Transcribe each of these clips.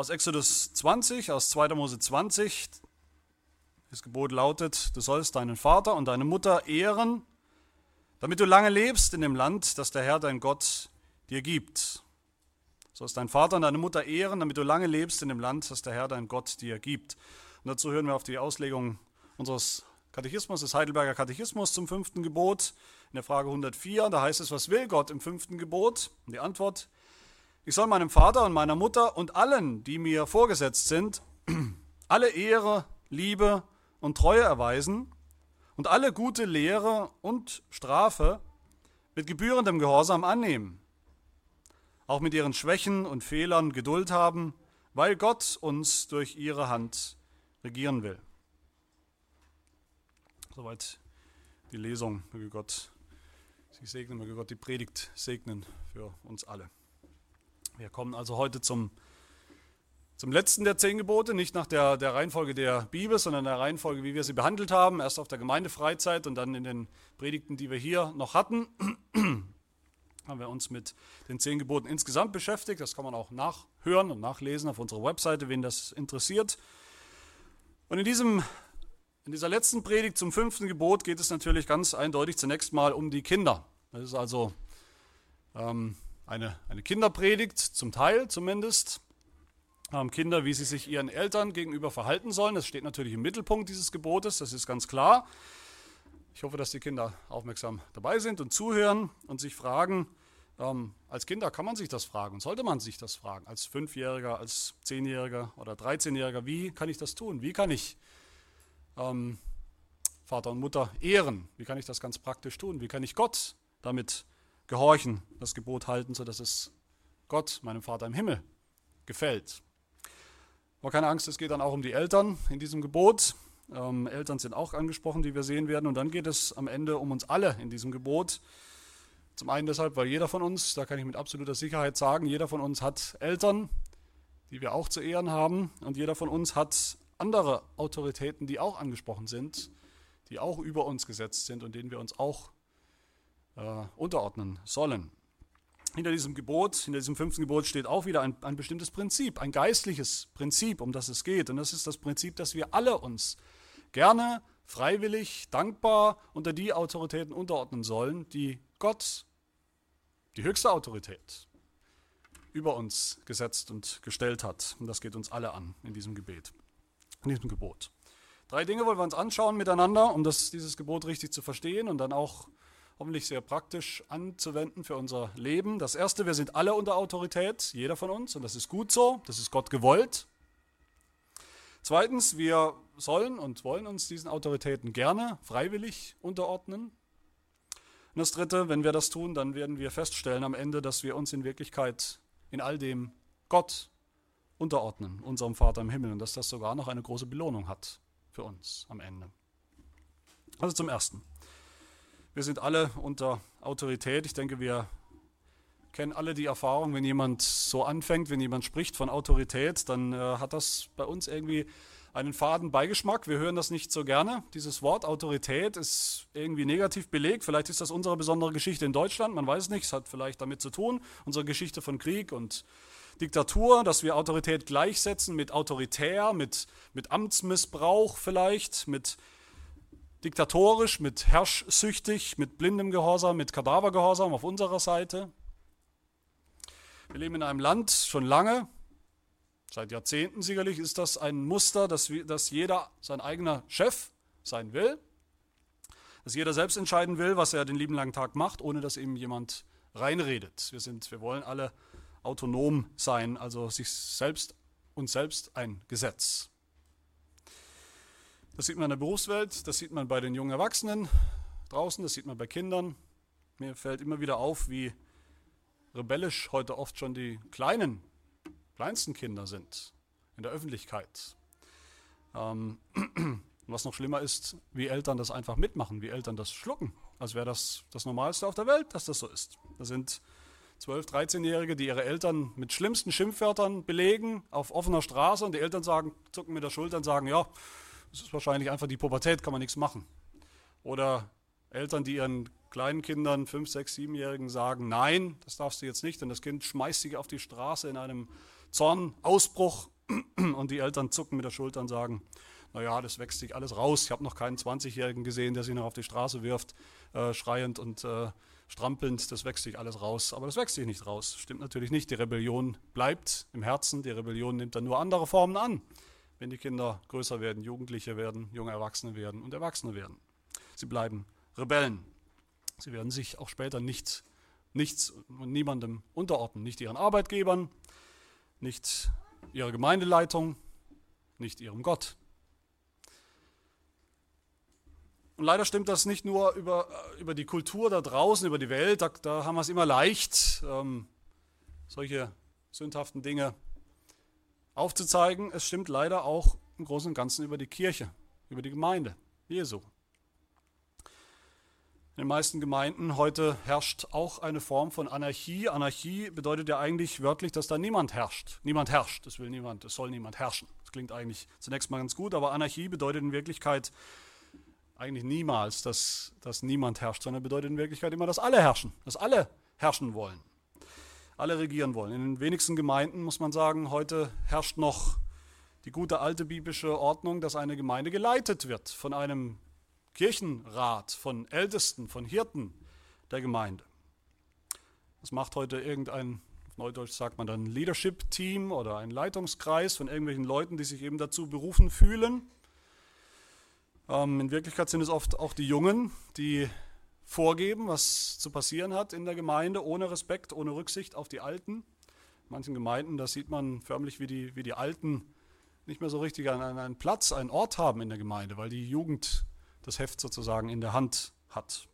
aus Exodus 20, aus 2. Mose 20. Das Gebot lautet, du sollst deinen Vater und deine Mutter ehren, damit du lange lebst in dem Land, das der Herr dein Gott dir gibt. Du sollst deinen Vater und deine Mutter ehren, damit du lange lebst in dem Land, das der Herr dein Gott dir gibt. Und dazu hören wir auf die Auslegung unseres Katechismus, des Heidelberger Katechismus zum fünften Gebot. In der Frage 104, da heißt es, was will Gott im fünften Gebot? Und die Antwort, ich soll meinem Vater und meiner Mutter und allen, die mir vorgesetzt sind, alle Ehre, Liebe und Treue erweisen und alle gute Lehre und Strafe mit gebührendem Gehorsam annehmen. Auch mit ihren Schwächen und Fehlern Geduld haben, weil Gott uns durch ihre Hand regieren will. Soweit die Lesung. Möge Gott Sie segnen, möge Gott die Predigt segnen für uns alle. Wir kommen also heute zum, zum letzten der zehn Gebote, nicht nach der, der Reihenfolge der Bibel, sondern der Reihenfolge, wie wir sie behandelt haben. Erst auf der Gemeindefreizeit und dann in den Predigten, die wir hier noch hatten, haben wir uns mit den zehn Geboten insgesamt beschäftigt. Das kann man auch nachhören und nachlesen auf unserer Webseite, wen das interessiert. Und in, diesem, in dieser letzten Predigt zum fünften Gebot geht es natürlich ganz eindeutig zunächst mal um die Kinder. Das ist also ähm, eine, eine Kinderpredigt, zum Teil zumindest. Ähm, Kinder, wie sie sich ihren Eltern gegenüber verhalten sollen. Das steht natürlich im Mittelpunkt dieses Gebotes, das ist ganz klar. Ich hoffe, dass die Kinder aufmerksam dabei sind und zuhören und sich fragen, ähm, als Kinder kann man sich das fragen und sollte man sich das fragen, als Fünfjähriger, als Zehnjähriger oder Dreizehnjähriger, wie kann ich das tun? Wie kann ich ähm, Vater und Mutter ehren? Wie kann ich das ganz praktisch tun? Wie kann ich Gott damit gehorchen, das Gebot halten, sodass es Gott, meinem Vater im Himmel, gefällt. Aber keine Angst, es geht dann auch um die Eltern in diesem Gebot. Ähm, Eltern sind auch angesprochen, die wir sehen werden. Und dann geht es am Ende um uns alle in diesem Gebot. Zum einen deshalb, weil jeder von uns, da kann ich mit absoluter Sicherheit sagen, jeder von uns hat Eltern, die wir auch zu ehren haben. Und jeder von uns hat andere Autoritäten, die auch angesprochen sind, die auch über uns gesetzt sind und denen wir uns auch äh, unterordnen sollen. Hinter diesem Gebot, hinter diesem fünften Gebot steht auch wieder ein, ein bestimmtes Prinzip, ein geistliches Prinzip, um das es geht. Und das ist das Prinzip, dass wir alle uns gerne, freiwillig, dankbar unter die Autoritäten unterordnen sollen, die Gott, die höchste Autorität, über uns gesetzt und gestellt hat. Und das geht uns alle an in diesem Gebet, in diesem Gebot. Drei Dinge wollen wir uns anschauen miteinander, um das, dieses Gebot richtig zu verstehen und dann auch hoffentlich sehr praktisch anzuwenden für unser Leben. Das Erste, wir sind alle unter Autorität, jeder von uns, und das ist gut so, das ist Gott gewollt. Zweitens, wir sollen und wollen uns diesen Autoritäten gerne freiwillig unterordnen. Und das Dritte, wenn wir das tun, dann werden wir feststellen am Ende, dass wir uns in Wirklichkeit in all dem Gott unterordnen, unserem Vater im Himmel, und dass das sogar noch eine große Belohnung hat für uns am Ende. Also zum Ersten. Wir sind alle unter Autorität. Ich denke, wir kennen alle die Erfahrung, wenn jemand so anfängt, wenn jemand spricht von Autorität, dann äh, hat das bei uns irgendwie einen faden Beigeschmack. Wir hören das nicht so gerne. Dieses Wort Autorität ist irgendwie negativ belegt. Vielleicht ist das unsere besondere Geschichte in Deutschland, man weiß nicht. Es hat vielleicht damit zu tun, unsere Geschichte von Krieg und Diktatur, dass wir Autorität gleichsetzen mit autoritär, mit, mit Amtsmissbrauch vielleicht, mit diktatorisch, mit herrschsüchtig, mit blindem Gehorsam, mit Kadavergehorsam auf unserer Seite. Wir leben in einem Land schon lange, seit Jahrzehnten sicherlich ist das ein Muster, dass, dass jeder sein eigener Chef sein will, dass jeder selbst entscheiden will, was er den lieben langen Tag macht, ohne dass ihm jemand reinredet. Wir, sind, wir wollen alle autonom sein, also sich selbst uns selbst ein Gesetz. Das sieht man in der Berufswelt, das sieht man bei den jungen Erwachsenen draußen, das sieht man bei Kindern. Mir fällt immer wieder auf, wie rebellisch heute oft schon die kleinen, kleinsten Kinder sind in der Öffentlichkeit. Ähm, was noch schlimmer ist, wie Eltern das einfach mitmachen, wie Eltern das schlucken, als wäre das das Normalste auf der Welt, dass das so ist. Da sind 12-, 13-Jährige, die ihre Eltern mit schlimmsten Schimpfwörtern belegen auf offener Straße und die Eltern sagen, zucken mit der Schulter und sagen, ja, das ist wahrscheinlich einfach die Pubertät, kann man nichts machen. Oder Eltern, die ihren kleinen Kindern, 5, 6, 7-Jährigen sagen, nein, das darfst du jetzt nicht, denn das Kind schmeißt sich auf die Straße in einem Zorn, Ausbruch und die Eltern zucken mit der Schulter und sagen, naja, das wächst sich alles raus. Ich habe noch keinen 20-Jährigen gesehen, der sich noch auf die Straße wirft, äh, schreiend und äh, strampelnd. Das wächst sich alles raus. Aber das wächst sich nicht raus. Stimmt natürlich nicht. Die Rebellion bleibt im Herzen. Die Rebellion nimmt dann nur andere Formen an, wenn die Kinder größer werden, Jugendliche werden, junge Erwachsene werden und Erwachsene werden. Sie bleiben Rebellen. Sie werden sich auch später nicht, nichts und niemandem unterordnen. Nicht ihren Arbeitgebern, nicht ihrer Gemeindeleitung, nicht ihrem Gott. Und leider stimmt das nicht nur über, über die Kultur da draußen, über die Welt, da, da haben wir es immer leicht, ähm, solche sündhaften Dinge aufzuzeigen. Es stimmt leider auch im Großen und Ganzen über die Kirche, über die Gemeinde Jesu. In den meisten Gemeinden heute herrscht auch eine Form von Anarchie. Anarchie bedeutet ja eigentlich wörtlich, dass da niemand herrscht. Niemand herrscht, das will niemand, es soll niemand herrschen. Das klingt eigentlich zunächst mal ganz gut, aber Anarchie bedeutet in Wirklichkeit, eigentlich niemals, dass, dass niemand herrscht, sondern bedeutet in Wirklichkeit immer, dass alle herrschen, dass alle herrschen wollen, alle regieren wollen. In den wenigsten Gemeinden muss man sagen, heute herrscht noch die gute alte biblische Ordnung, dass eine Gemeinde geleitet wird von einem Kirchenrat, von Ältesten, von Hirten der Gemeinde. Das macht heute irgendein, auf Neudeutsch sagt man dann Leadership-Team oder ein Leitungskreis von irgendwelchen Leuten, die sich eben dazu berufen fühlen ähm, in Wirklichkeit sind es oft auch die Jungen, die vorgeben, was zu passieren hat in der Gemeinde, ohne Respekt, ohne Rücksicht auf die Alten. In manchen Gemeinden, da sieht man förmlich, wie die, wie die Alten nicht mehr so richtig einen, einen Platz, einen Ort haben in der Gemeinde, weil die Jugend das Heft sozusagen in der Hand hat.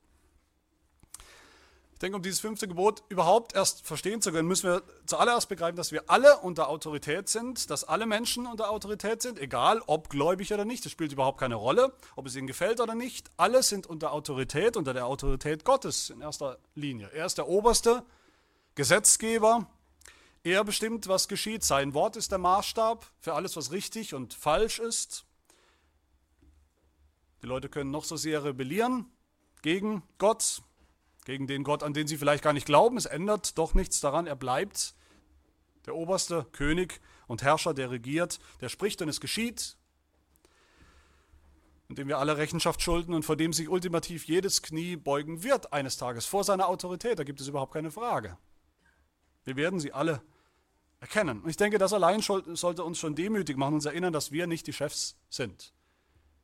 Ich denke, um dieses fünfte Gebot überhaupt erst verstehen zu können, müssen wir zuallererst begreifen, dass wir alle unter Autorität sind, dass alle Menschen unter Autorität sind, egal ob gläubig oder nicht. Das spielt überhaupt keine Rolle, ob es ihnen gefällt oder nicht. Alle sind unter Autorität, unter der Autorität Gottes in erster Linie. Er ist der oberste Gesetzgeber. Er bestimmt, was geschieht. Sein Wort ist der Maßstab für alles, was richtig und falsch ist. Die Leute können noch so sehr rebellieren gegen Gott, gegen den Gott, an den sie vielleicht gar nicht glauben. Es ändert doch nichts daran. Er bleibt der oberste König und Herrscher, der regiert, der spricht und es geschieht, und dem wir alle Rechenschaft schulden und vor dem sich ultimativ jedes Knie beugen wird eines Tages, vor seiner Autorität. Da gibt es überhaupt keine Frage. Wir werden sie alle erkennen. Und ich denke, das allein sollte uns schon demütig machen, uns erinnern, dass wir nicht die Chefs sind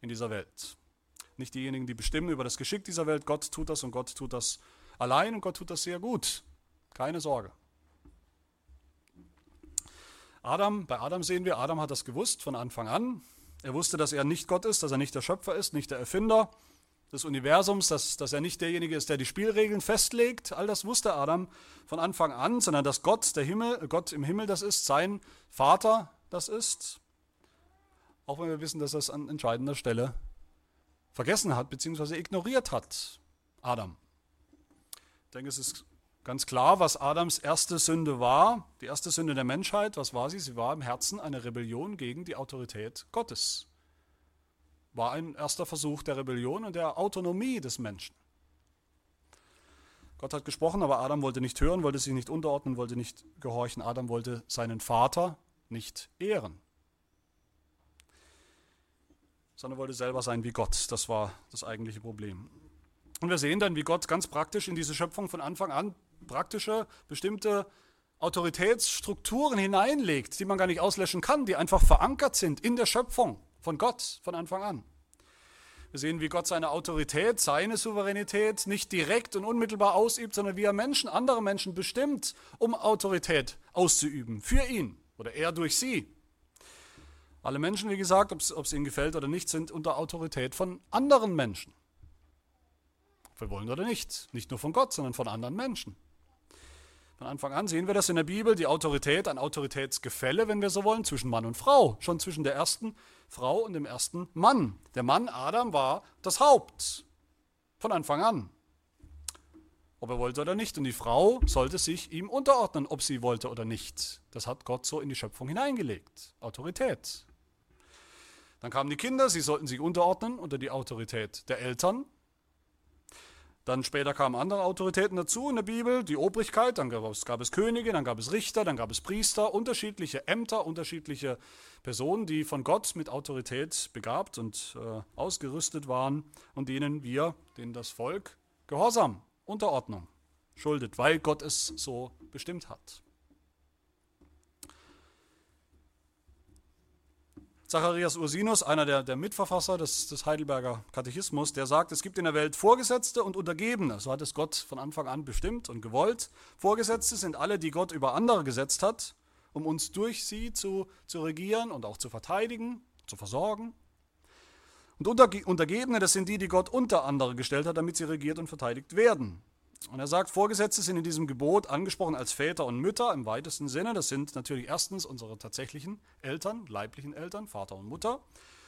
in dieser Welt nicht diejenigen, die bestimmen über das Geschick dieser Welt. Gott tut das und Gott tut das allein und Gott tut das sehr gut. Keine Sorge. Adam, bei Adam sehen wir, Adam hat das gewusst von Anfang an. Er wusste, dass er nicht Gott ist, dass er nicht der Schöpfer ist, nicht der Erfinder des Universums, dass, dass er nicht derjenige ist, der die Spielregeln festlegt. All das wusste Adam von Anfang an, sondern dass Gott, der Himmel, Gott im Himmel das ist, sein Vater das ist. Auch wenn wir wissen, dass das an entscheidender Stelle vergessen hat bzw. ignoriert hat, Adam. Ich denke, es ist ganz klar, was Adams erste Sünde war, die erste Sünde der Menschheit, was war sie? Sie war im Herzen eine Rebellion gegen die Autorität Gottes. War ein erster Versuch der Rebellion und der Autonomie des Menschen. Gott hat gesprochen, aber Adam wollte nicht hören, wollte sich nicht unterordnen, wollte nicht gehorchen. Adam wollte seinen Vater nicht ehren sondern wollte selber sein wie Gott. Das war das eigentliche Problem. Und wir sehen dann, wie Gott ganz praktisch in diese Schöpfung von Anfang an praktische, bestimmte Autoritätsstrukturen hineinlegt, die man gar nicht auslöschen kann, die einfach verankert sind in der Schöpfung von Gott von Anfang an. Wir sehen, wie Gott seine Autorität, seine Souveränität nicht direkt und unmittelbar ausübt, sondern wie er Menschen, andere Menschen bestimmt, um Autorität auszuüben für ihn oder er durch sie. Alle Menschen, wie gesagt, ob es ihnen gefällt oder nicht, sind unter Autorität von anderen Menschen. Ob wir wollen oder nicht. Nicht nur von Gott, sondern von anderen Menschen. Von Anfang an sehen wir das in der Bibel, die Autorität, ein Autoritätsgefälle, wenn wir so wollen, zwischen Mann und Frau. Schon zwischen der ersten Frau und dem ersten Mann. Der Mann Adam war das Haupt. Von Anfang an. Ob er wollte oder nicht. Und die Frau sollte sich ihm unterordnen, ob sie wollte oder nicht. Das hat Gott so in die Schöpfung hineingelegt. Autorität. Dann kamen die Kinder, sie sollten sich unterordnen unter die Autorität der Eltern. Dann später kamen andere Autoritäten dazu in der Bibel, die Obrigkeit, dann gab es, gab es Könige, dann gab es Richter, dann gab es Priester, unterschiedliche Ämter, unterschiedliche Personen, die von Gott mit Autorität begabt und äh, ausgerüstet waren und denen wir, denen das Volk, Gehorsam, Unterordnung schuldet, weil Gott es so bestimmt hat. Zacharias Ursinus, einer der, der Mitverfasser des, des, Heidelberger Katechismus, der sagt, es gibt in der Welt Vorgesetzte und Untergebene. So hat es Gott von Anfang an bestimmt und gewollt. Vorgesetzte sind alle, die Gott über andere gesetzt hat, um uns durch sie zu, zu regieren und auch zu verteidigen, zu versorgen. Und Untergebene, das sind die, die Gott unter andere gestellt hat, damit sie regiert und verteidigt werden. Und er sagt, Vorgesetzte sind in diesem Gebot angesprochen als Väter und Mütter im weitesten Sinne. Das sind natürlich erstens unsere tatsächlichen Eltern, leiblichen Eltern, Vater und Mutter.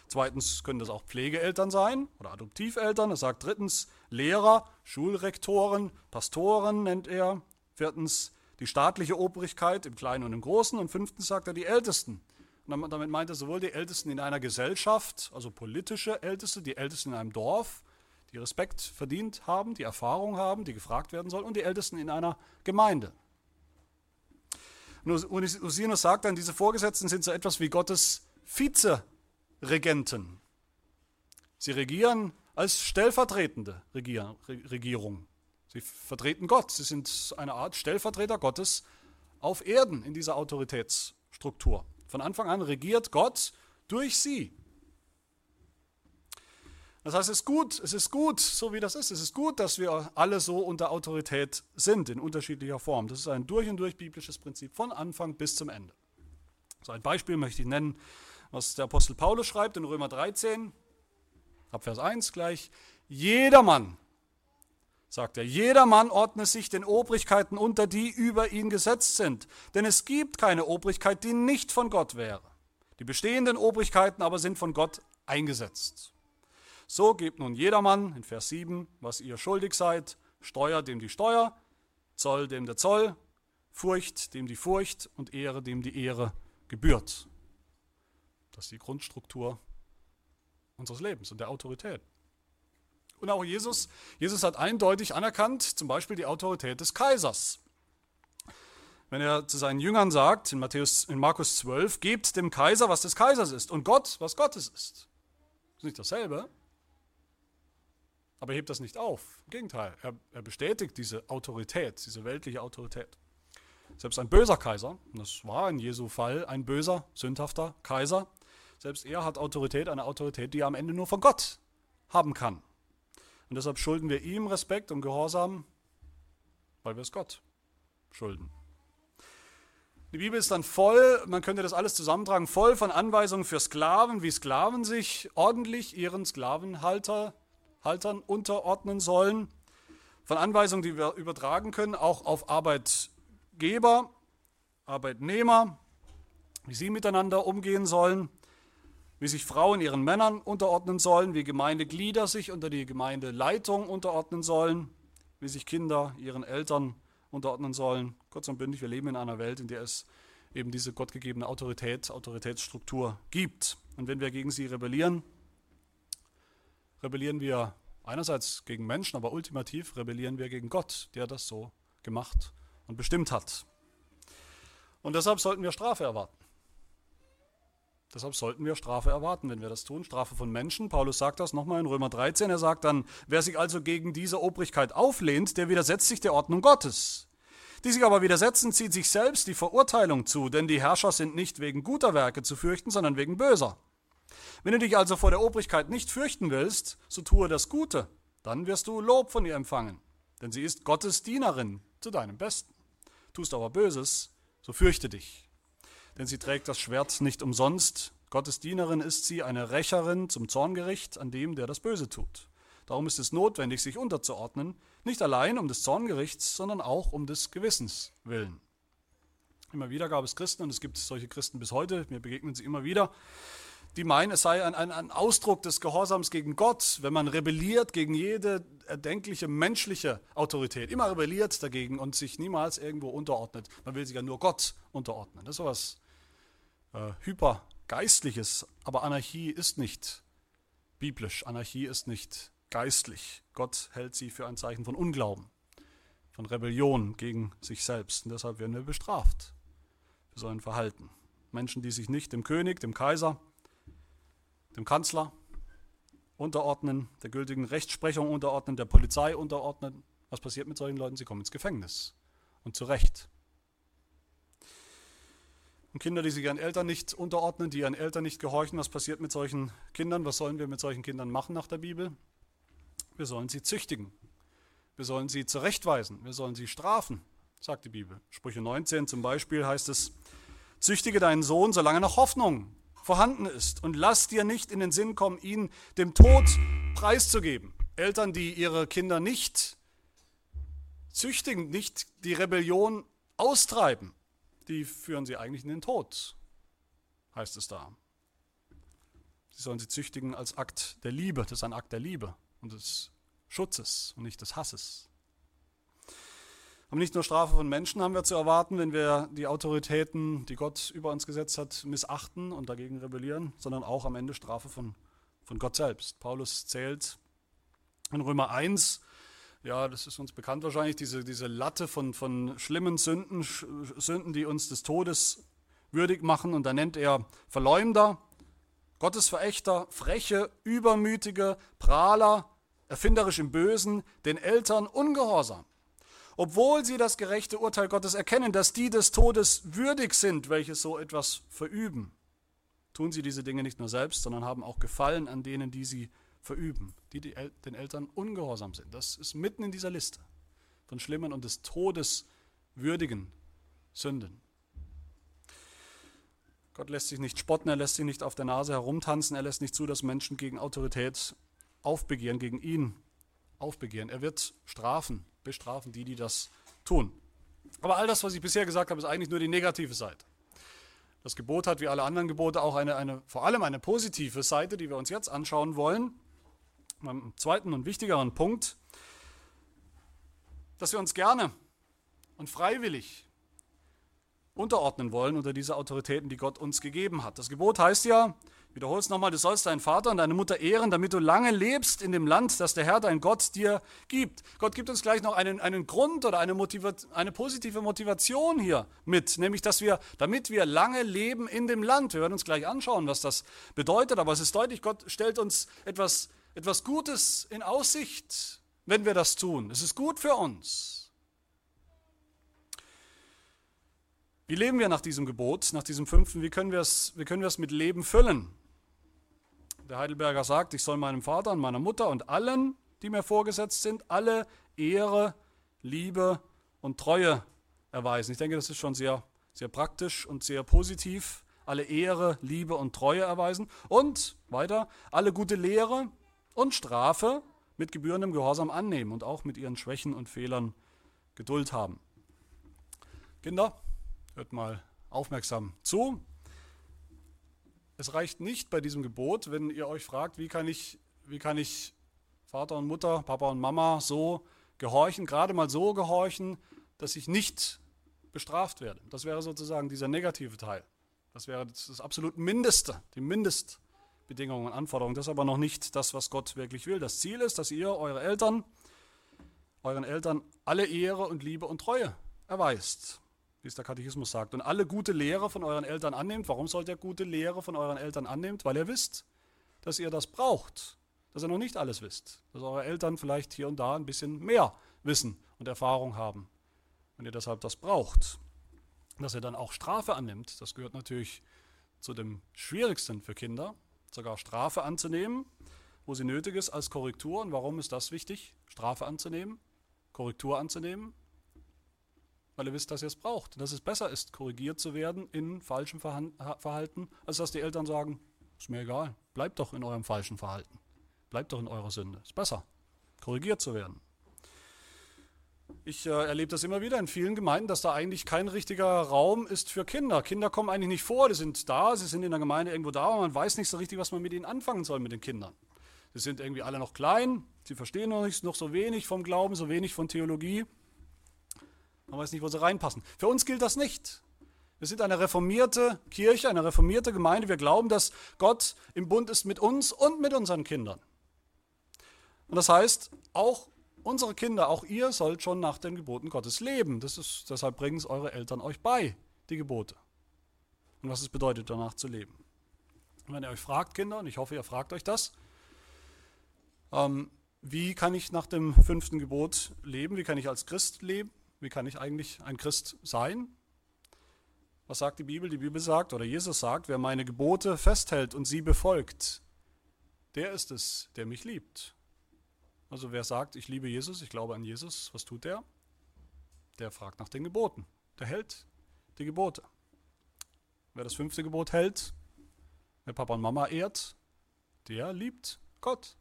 Zweitens können das auch Pflegeeltern sein oder Adoptiveltern. Er sagt drittens Lehrer, Schulrektoren, Pastoren nennt er. Viertens die staatliche Obrigkeit im Kleinen und im Großen. Und fünftens sagt er die Ältesten. Und damit meint er sowohl die Ältesten in einer Gesellschaft, also politische Älteste, die Ältesten in einem Dorf, die Respekt verdient haben, die Erfahrung haben, die gefragt werden soll, und die Ältesten in einer Gemeinde. Und Usinus sagt dann, diese Vorgesetzten sind so etwas wie Gottes Vizeregenten. Sie regieren als stellvertretende Regierung. Sie vertreten Gott. Sie sind eine Art Stellvertreter Gottes auf Erden in dieser Autoritätsstruktur. Von Anfang an regiert Gott durch sie. Das heißt, es ist gut, es ist gut, so wie das ist. Es ist gut, dass wir alle so unter Autorität sind, in unterschiedlicher Form. Das ist ein durch und durch biblisches Prinzip, von Anfang bis zum Ende. So ein Beispiel möchte ich nennen, was der Apostel Paulus schreibt in Römer 13, ab Vers 1 gleich. Jedermann, sagt er, jedermann ordne sich den Obrigkeiten unter, die über ihn gesetzt sind. Denn es gibt keine Obrigkeit, die nicht von Gott wäre. Die bestehenden Obrigkeiten aber sind von Gott eingesetzt. So gebt nun jedermann, in Vers 7, was ihr schuldig seid, Steuer dem die Steuer, Zoll dem der Zoll, Furcht dem die Furcht und Ehre dem die Ehre gebührt. Das ist die Grundstruktur unseres Lebens und der Autorität. Und auch Jesus, Jesus hat eindeutig anerkannt, zum Beispiel die Autorität des Kaisers. Wenn er zu seinen Jüngern sagt, in, Matthäus, in Markus 12, gebt dem Kaiser, was des Kaisers ist, und Gott, was Gottes ist. Das ist nicht dasselbe. Aber er hebt das nicht auf. Im Gegenteil, er, er bestätigt diese Autorität, diese weltliche Autorität. Selbst ein böser Kaiser, und das war in Jesu Fall ein böser, sündhafter Kaiser, selbst er hat Autorität, eine Autorität, die er am Ende nur von Gott haben kann. Und deshalb schulden wir ihm Respekt und Gehorsam, weil wir es Gott schulden. Die Bibel ist dann voll, man könnte das alles zusammentragen, voll von Anweisungen für Sklaven, wie Sklaven sich ordentlich ihren Sklavenhalter Haltern unterordnen sollen. Von Anweisungen, die wir übertragen können, auch auf Arbeitgeber, Arbeitnehmer, wie sie miteinander umgehen sollen, wie sich Frauen ihren Männern unterordnen sollen, wie Gemeindeglieder sich unter die Gemeindeleitung unterordnen sollen, wie sich Kinder ihren Eltern unterordnen sollen. Kurz und bündig, wir leben in einer Welt, in der es eben diese gottgegebene Autorität, Autoritätsstruktur gibt. Und wenn wir gegen sie rebellieren, rebellieren wir einerseits gegen Menschen, aber ultimativ rebellieren wir gegen Gott, der das so gemacht und bestimmt hat. Und deshalb sollten wir Strafe erwarten. Deshalb sollten wir Strafe erwarten, wenn wir das tun. Strafe von Menschen. Paulus sagt das nochmal in Römer 13. Er sagt dann, wer sich also gegen diese Obrigkeit auflehnt, der widersetzt sich der Ordnung Gottes. Die sich aber widersetzen, zieht sich selbst die Verurteilung zu, denn die Herrscher sind nicht wegen guter Werke zu fürchten, sondern wegen böser. Wenn du dich also vor der Obrigkeit nicht fürchten willst, so tue das Gute, dann wirst du Lob von ihr empfangen, denn sie ist Gottes Dienerin zu deinem Besten. Tust aber Böses, so fürchte dich, denn sie trägt das Schwert nicht umsonst. Gottes Dienerin ist sie, eine Rächerin zum Zorngericht an dem, der das Böse tut. Darum ist es notwendig, sich unterzuordnen, nicht allein um des Zorngerichts, sondern auch um des Gewissens willen. Immer wieder gab es Christen, und es gibt solche Christen bis heute, mir begegnen sie immer wieder, die meinen, es sei ein, ein, ein, Ausdruck des Gehorsams gegen Gott, wenn man rebelliert gegen jede erdenkliche menschliche Autorität. Immer rebelliert dagegen und sich niemals irgendwo unterordnet. Man will sich ja nur Gott unterordnen. Das ist sowas äh, hypergeistliches. Aber Anarchie ist nicht biblisch. Anarchie ist nicht geistlich. Gott hält sie für ein Zeichen von Unglauben, von Rebellion gegen sich selbst. Und deshalb werden wir bestraft für so ein Verhalten. Menschen, die sich nicht dem König, dem Kaiser, dem Kanzler unterordnen, der gültigen Rechtsprechung unterordnen, der Polizei unterordnen. Was passiert mit solchen Leuten? Sie kommen ins Gefängnis. Und zu Recht. Und Kinder, die sich ihren Eltern nicht unterordnen, die ihren Eltern nicht gehorchen, was passiert mit solchen Kindern? Was sollen wir mit solchen Kindern machen nach der Bibel? Wir sollen sie züchtigen. Wir sollen sie zurechtweisen. Wir sollen sie strafen, sagt die Bibel. Sprüche 19 zum Beispiel heißt es, züchtige deinen Sohn, solange noch Hoffnung vorhanden ist und lass dir nicht in den Sinn kommen, ihn dem Tod preiszugeben. Eltern, die ihre Kinder nicht züchtigen, nicht die Rebellion austreiben, die führen sie eigentlich in den Tod, heißt es da. Sie sollen sie züchtigen als Akt der Liebe. Das ist ein Akt der Liebe und des Schutzes und nicht des Hasses. Aber nicht nur Strafe von Menschen haben wir zu erwarten, wenn wir die Autoritäten, die Gott über uns gesetzt hat, missachten und dagegen rebellieren, sondern auch am Ende Strafe von, von Gott selbst. Paulus zählt in Römer 1 ja, das ist uns bekannt wahrscheinlich, diese, diese Latte von, von schlimmen Sünden, Sünden, die uns des Todes würdig machen. Und da nennt er Verleumder, Gottesverächter, freche, übermütige, Prahler, erfinderisch im Bösen, den Eltern ungehorsam. Obwohl sie das gerechte Urteil Gottes erkennen, dass die des Todes würdig sind, welche so etwas verüben, tun sie diese Dinge nicht nur selbst, sondern haben auch Gefallen an denen, die sie verüben, die, die El den Eltern ungehorsam sind. Das ist mitten in dieser Liste von schlimmen und des Todes würdigen Sünden. Gott lässt sich nicht spotten, er lässt sich nicht auf der Nase herumtanzen, er lässt nicht zu, dass Menschen gegen Autorität aufbegehren, gegen ihn aufbegehren. Er wird strafen, bestrafen die, die das tun. Aber all das, was ich bisher gesagt habe, ist eigentlich nur die negative Seite. Das Gebot hat wie alle anderen Gebote auch eine, eine, vor allem eine positive Seite, die wir uns jetzt anschauen wollen meinem zweiten und wichtigeren Punkt, dass wir uns gerne und freiwillig unterordnen wollen unter diese Autoritäten, die Gott uns gegeben hat. Das Gebot heißt ja, ich wiederhole es nochmal, du sollst deinen Vater und deine Mutter ehren, damit du lange lebst in dem Land, das der Herr, dein Gott, dir gibt. Gott gibt uns gleich noch einen, einen Grund oder eine, eine positive Motivation hier mit, nämlich, dass wir, damit wir lange leben in dem Land, wir werden uns gleich anschauen, was das bedeutet, aber es ist deutlich, Gott stellt uns etwas etwas Gutes in Aussicht, wenn wir das tun. Es ist gut für uns. Wie leben wir nach diesem Gebot, nach diesem fünften? Wie können wir es, wie können wir es mit Leben füllen? Der Heidelberger sagt, ich soll meinem Vater und meiner Mutter und allen, die mir vorgesetzt sind, alle Ehre, Liebe und Treue erweisen. Ich denke, das ist schon sehr, sehr praktisch und sehr positiv. Alle Ehre, Liebe und Treue erweisen. Und weiter, alle gute Lehre, und Strafe mit gebührendem Gehorsam annehmen und auch mit ihren Schwächen und Fehlern Geduld haben. Kinder, hört mal aufmerksam zu. Es reicht nicht bei diesem Gebot, wenn ihr euch fragt, wie kann ich, wie kann ich Vater und Mutter, Papa und Mama so gehorchen, gerade mal so gehorchen, dass ich nicht bestraft werde. Das wäre sozusagen dieser negative Teil. Das wäre das, absolut Mindeste, die Mindest, Bedingungen und Anforderungen. Das ist aber noch nicht das, was Gott wirklich will. Das Ziel ist, dass ihr eure Eltern, euren Eltern alle Ehre und Liebe und Treue erweist, wie es der Katechismus sagt. Und alle gute Lehre von euren Eltern annehmt. Warum sollt ihr gute Lehre von euren Eltern annehmen? Weil ihr wisst, dass ihr das braucht. Dass ihr noch nicht alles wisst. Dass eure Eltern vielleicht hier und da ein bisschen mehr Wissen und Erfahrung haben. Und ihr deshalb das braucht. Dass ihr dann auch Strafe annimmt. Das gehört natürlich zu dem Schwierigsten für Kinder sogar Strafe anzunehmen, wo sie nötig ist als Korrektur. Und warum ist das wichtig, Strafe anzunehmen, Korrektur anzunehmen? Weil ihr wisst, dass ihr es braucht. Dass es besser ist, korrigiert zu werden in falschem Verhalten, als dass die Eltern sagen, ist mir egal, bleibt doch in eurem falschen Verhalten. Bleibt doch in eurer Sünde. Ist besser, korrigiert zu werden. Ich äh, erlebe das immer wieder in vielen Gemeinden, dass da eigentlich kein richtiger Raum ist für Kinder. Kinder kommen eigentlich nicht vor, die sind da, sie sind in der Gemeinde irgendwo da, aber man weiß nicht so richtig, was man mit ihnen anfangen soll, mit den Kindern. Sie sind irgendwie alle noch klein, sie verstehen noch, nicht, noch so wenig vom Glauben, so wenig von Theologie. Man weiß nicht, wo sie reinpassen. Für uns gilt das nicht. Wir sind eine reformierte Kirche, eine reformierte Gemeinde. Wir glauben, dass Gott im Bund ist mit uns und mit unseren Kindern. Und das heißt, auch unsere Kinder, auch ihr sollt schon nach den Geboten Gottes leben. Das ist, deshalb bringen es eure Eltern euch bei, die Gebote. Und was es bedeutet, danach zu leben. Und wenn ihr euch fragt, Kinder, und ich hoffe, ihr fragt euch das, ähm, wie kann ich nach dem fünften Gebot leben? Wie kann ich als Christ leben? Wie kann ich eigentlich ein Christ sein? Was sagt die Bibel? Die Bibel sagt, oder Jesus sagt, wer meine Gebote festhält und sie befolgt, der ist es, der mich liebt. Also wer sagt, ich liebe Jesus, ich glaube an Jesus, was tut der? Der fragt nach den Geboten. Der hält die Gebote. Wer das fünfte Gebot hält, wer Papa und Mama ehrt, der liebt Gott.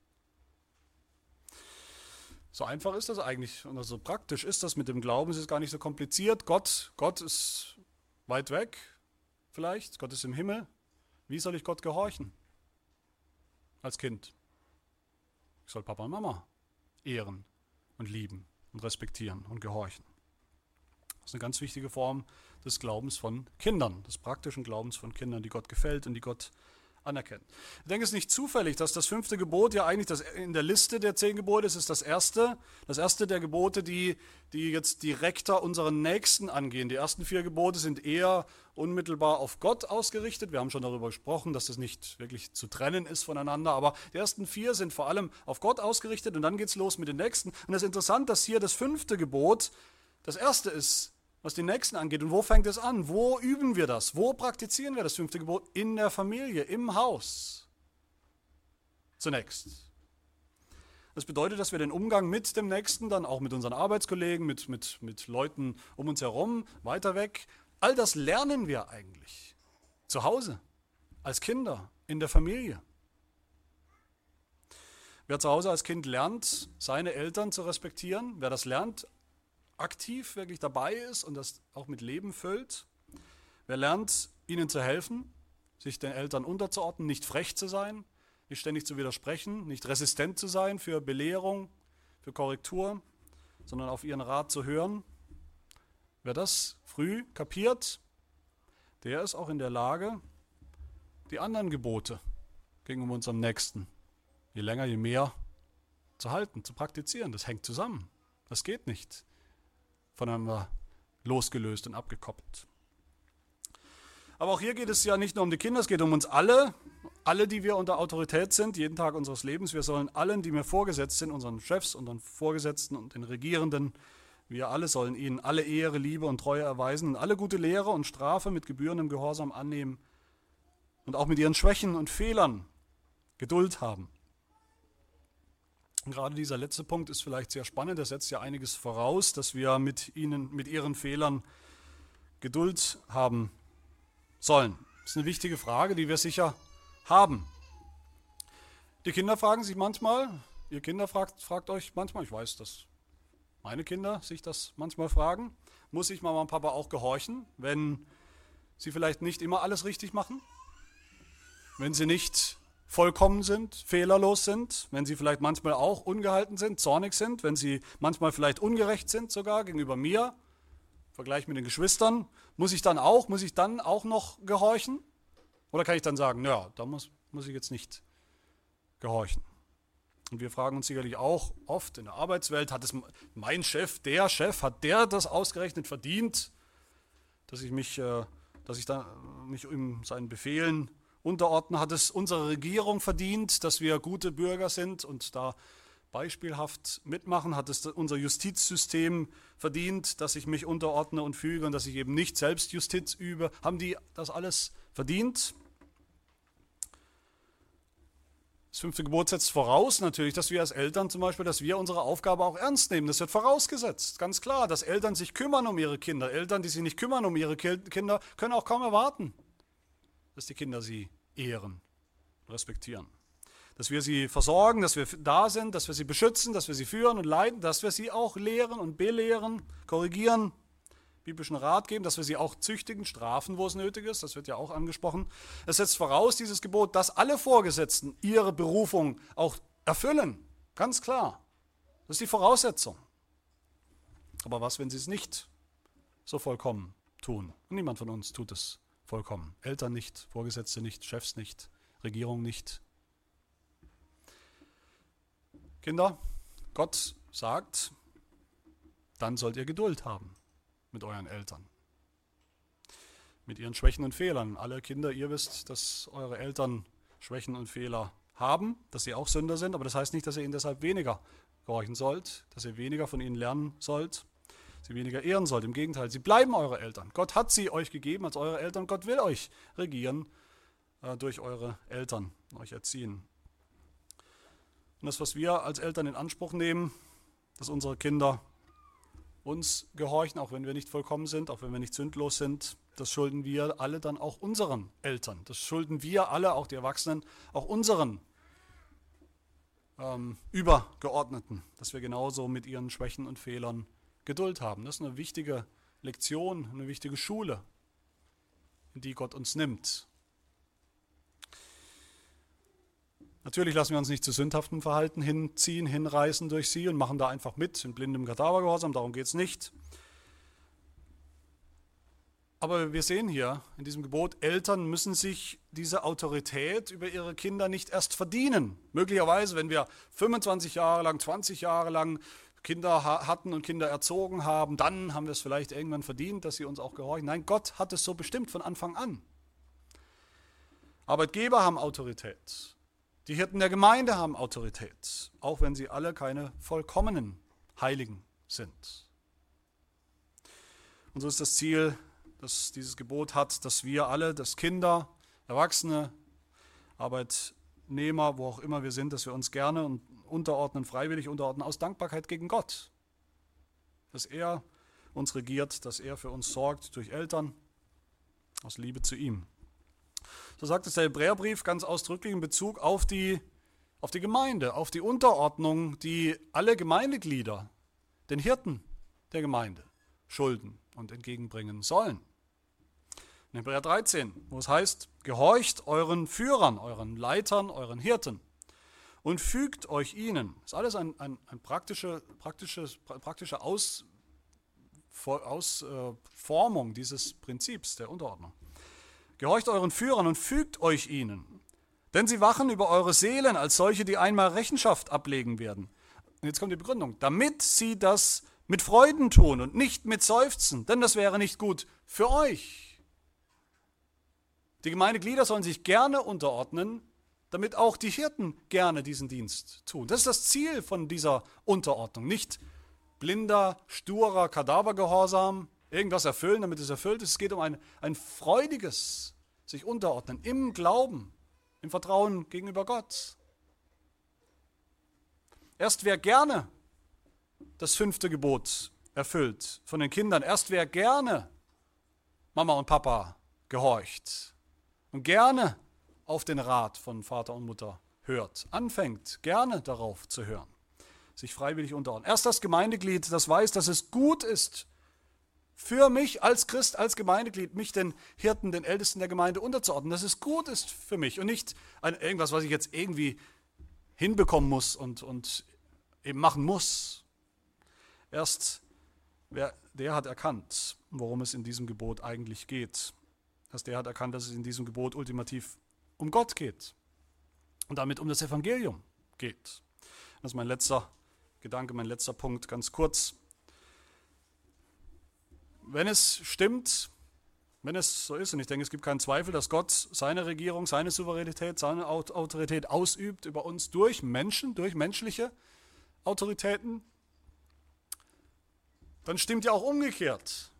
So einfach ist das eigentlich und so praktisch ist das mit dem Glauben. Es ist gar nicht so kompliziert. Gott, Gott ist weit weg, vielleicht. Gott ist im Himmel. Wie soll ich Gott gehorchen? Als Kind. Ich soll Papa und Mama ehren und lieben und respektieren und gehorchen. Das ist eine ganz wichtige Form des Glaubens von Kindern, des praktischen Glaubens von Kindern, die Gott gefällt und die Gott anerkennen. Ich denke, es ist nicht zufällig, dass das fünfte Gebot ja eigentlich das, in der Liste der zehn Gebote ist, ist das erste, das erste der Gebote, die, die jetzt direkter unseren Nächsten angehen. Die ersten vier Gebote sind eher unmittelbar auf Gott ausgerichtet. Wir haben schon darüber gesprochen, dass das nicht wirklich zu trennen ist voneinander, aber die ersten vier sind vor allem auf Gott ausgerichtet und dann geht es los mit den nächsten. Und es ist interessant, dass hier das fünfte Gebot das erste ist, was den Nächsten angeht. Und wo fängt es an? Wo üben wir das? Wo praktizieren wir das fünfte Gebot? In der Familie, im Haus. Zunächst. Das bedeutet, dass wir den Umgang mit dem Nächsten, dann auch mit unseren Arbeitskollegen, mit, mit, mit Leuten um uns herum, weiter weg, all das lernen wir eigentlich. Zu Hause, als Kinder, in der Familie. Wer zu Hause als Kind lernt, seine Eltern zu respektieren, wer das lernt, aktiv wirklich dabei ist und das auch mit Leben füllt. Wer lernt, ihnen zu helfen, sich den Eltern unterzuordnen, nicht frech zu sein, nicht ständig zu widersprechen, nicht resistent zu sein für Belehrung, für Korrektur, sondern auf ihren Rat zu hören. Wer das früh kapiert, der ist auch in der Lage, die anderen Gebote gegenüber unserem Nächsten, je länger, je mehr, zu halten, zu praktizieren. Das hängt zusammen. Das geht nicht voneinander losgelöst und abgekoppelt. Aber auch hier geht es ja nicht nur um die Kinder, es geht um uns alle, alle, die wir unter Autorität sind, jeden Tag unseres Lebens. Wir sollen allen, die mir vorgesetzt sind, unseren Chefs, unseren Vorgesetzten und den Regierenden, wir alle sollen ihnen alle Ehre, Liebe und Treue erweisen und alle gute Lehre und Strafe mit gebührendem Gehorsam annehmen und auch mit ihren Schwächen und Fehlern Geduld haben. Gerade dieser letzte Punkt ist vielleicht sehr spannend. Er setzt ja einiges voraus, dass wir mit ihnen, mit ihren Fehlern Geduld haben sollen. Das ist eine wichtige Frage, die wir sicher haben. Die Kinder fragen sich manchmal, ihr Kinder fragt, fragt euch manchmal, ich weiß, dass meine Kinder sich das manchmal fragen, muss ich Mama und Papa auch gehorchen, wenn sie vielleicht nicht immer alles richtig machen? Wenn sie nicht vollkommen sind, fehlerlos sind, wenn sie vielleicht manchmal auch ungehalten sind, zornig sind, wenn sie manchmal vielleicht ungerecht sind sogar gegenüber mir, im Vergleich mit den Geschwistern, muss ich dann auch, muss ich dann auch noch gehorchen? Oder kann ich dann sagen, ja, da muss, muss ich jetzt nicht gehorchen? Und wir fragen uns sicherlich auch oft in der Arbeitswelt, hat es mein Chef, der Chef, hat der das ausgerechnet verdient, dass ich mich, äh, dass ich da mich um seinen Befehlen unterordnen, hat es unsere Regierung verdient, dass wir gute Bürger sind und da beispielhaft mitmachen, hat es unser Justizsystem verdient, dass ich mich unterordne und füge und dass ich eben nicht selbst Justiz übe. Haben die das alles verdient? Das fünfte Gebot setzt voraus natürlich, dass wir als Eltern zum Beispiel, dass wir unsere Aufgabe auch ernst nehmen. Das wird vorausgesetzt, ganz klar, dass Eltern sich kümmern um ihre Kinder. Eltern, die sich nicht kümmern um ihre Kinder, können auch kaum erwarten, dass die Kinder sie ehren, respektieren. Dass wir sie versorgen, dass wir da sind, dass wir sie beschützen, dass wir sie führen und leiten, dass wir sie auch lehren und belehren, korrigieren, biblischen Rat geben, dass wir sie auch züchtigen, strafen, wo es nötig ist. Das wird ja auch angesprochen. Es setzt voraus, dieses Gebot, dass alle Vorgesetzten ihre Berufung auch erfüllen. Ganz klar. Das ist die Voraussetzung. Aber was, wenn sie es nicht so vollkommen tun? Und niemand von uns tut es vollkommen. Eltern nicht, Vorgesetzte nicht, Chefs nicht, Regierung nicht. Kinder, Gott sagt, dann sollt ihr Geduld haben mit euren Eltern. Mit ihren Schwächen und Fehlern. Alle Kinder, ihr wisst, dass eure Eltern Schwächen und Fehler haben, dass sie auch Sünder sind, aber das heißt nicht, dass ihr ihnen deshalb weniger gehorchen sollt, dass ihr weniger von ihnen lernen sollt, sie weniger ehren sollt. Im Gegenteil, sie bleiben eure Eltern. Gott hat sie euch gegeben als eure Eltern. Gott will euch regieren äh, durch eure Eltern, euch erziehen. Und das, was wir als Eltern in Anspruch nehmen, dass unsere Kinder uns gehorchen, auch wenn wir nicht vollkommen sind, auch wenn wir nicht sündlos sind, das schulden wir alle dann auch unseren Eltern. Das schulden wir alle, auch die Erwachsenen, auch unseren ähm, Übergeordneten, dass wir genauso mit ihren Schwächen und Fehlern Geduld haben. Das ist eine wichtige Lektion, eine wichtige Schule, in die Gott uns nimmt. Natürlich lassen wir uns nicht zu sündhaftem Verhalten hinziehen, hinreißen durch sie und machen da einfach mit in blindem Kadavergehorsam, darum geht es nicht. Aber wir sehen hier in diesem Gebot, Eltern müssen sich diese Autorität über ihre Kinder nicht erst verdienen. Möglicherweise, wenn wir 25 Jahre lang, 20 Jahre lang Kinder hatten und Kinder erzogen haben, dann haben wir es vielleicht irgendwann verdient, dass sie uns auch gehorchen. Nein, Gott hat es so bestimmt von Anfang an. Arbeitgeber haben Autorität. Die Hirten der Gemeinde haben Autorität, auch wenn sie alle keine vollkommenen Heiligen sind. Und so ist das Ziel, das dieses Gebot hat, dass wir alle, dass Kinder, Erwachsene, Arbeitnehmer, wo auch immer wir sind, dass wir uns gerne und unterordnen, freiwillig unterordnen, aus Dankbarkeit gegen Gott. Dass er uns regiert, dass er für uns sorgt durch Eltern, aus Liebe zu ihm. So sagt es der Hebräerbrief ganz ausdrücklich in Bezug auf die, auf die Gemeinde, auf die Unterordnung, die alle Gemeindeglieder, den Hirten der Gemeinde, schulden und entgegenbringen sollen. In Hebräer 13, wo es heißt, gehorcht euren Führern, euren Leitern, euren Hirten und fügt euch ihnen. Das ist alles ein, ein, ein praktische, praktisches, praktische Aus, Ausformung äh, dieses Prinzips der Unterordnung. Gehorcht euren Führern und fügt euch ihnen. Denn sie wachen über eure Seelen als solche, die einmal Rechenschaft ablegen werden. Und jetzt kommt die Begründung. Damit sie das mit Freuden tun und nicht mit Seufzen, denn das wäre nicht gut für euch. Die Gemeindeglieder sollen sich gerne unterordnen, damit auch die Hirten gerne diesen Dienst tun. Das ist das Ziel von dieser Unterordnung. Nicht blinder, sturer Kadavergehorsam, irgendwas erfüllen, damit es erfüllt ist. Es geht um ein, ein freudiges sich unterordnen im Glauben, im Vertrauen gegenüber Gott. Erst wer gerne das fünfte Gebot erfüllt von den Kindern, erst wer gerne Mama und Papa gehorcht und gerne auf den Rat von Vater und Mutter hört, anfängt gerne darauf zu hören, sich freiwillig unterordnen. Erst das Gemeindeglied, das weiß, dass es gut ist, für mich als Christ, als Gemeindeglied, mich den Hirten, den Ältesten der Gemeinde unterzuordnen, dass es gut ist für mich und nicht ein, irgendwas, was ich jetzt irgendwie hinbekommen muss und, und eben machen muss. Erst wer, der hat erkannt, worum es in diesem Gebot eigentlich geht. Erst der hat erkannt, dass es in diesem Gebot ultimativ um Gott geht und damit um das Evangelium geht. Das ist mein letzter Gedanke, mein letzter Punkt, ganz kurz wenn es stimmt, wenn es so ist, und ich denke, es gibt keinen Zweifel, dass Gott seine Regierung, seine Souveränität, seine Autorität ausübt über uns durch Menschen, durch menschliche Autoritäten, dann stimmt ja auch umgekehrt.